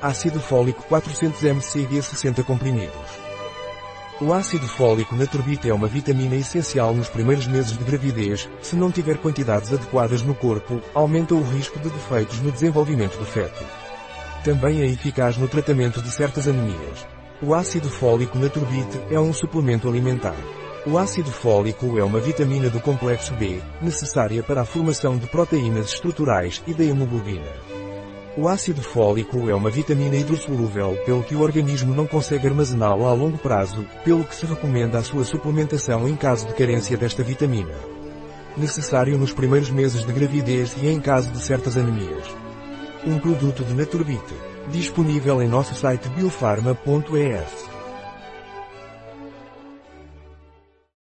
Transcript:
ácido fólico 400 mcg 60 comprimidos. O ácido fólico na turbite é uma vitamina essencial nos primeiros meses de gravidez, se não tiver quantidades adequadas no corpo, aumenta o risco de defeitos no desenvolvimento do feto. Também é eficaz no tratamento de certas anemias. O ácido fólico na turbite é um suplemento alimentar. O ácido fólico é uma vitamina do complexo B, necessária para a formação de proteínas estruturais e da hemoglobina. O ácido fólico é uma vitamina hidrossolúvel pelo que o organismo não consegue armazená-la a longo prazo, pelo que se recomenda a sua suplementação em caso de carência desta vitamina. Necessário nos primeiros meses de gravidez e em caso de certas anemias. Um produto de Naturbite. Disponível em nosso site biofarma.es.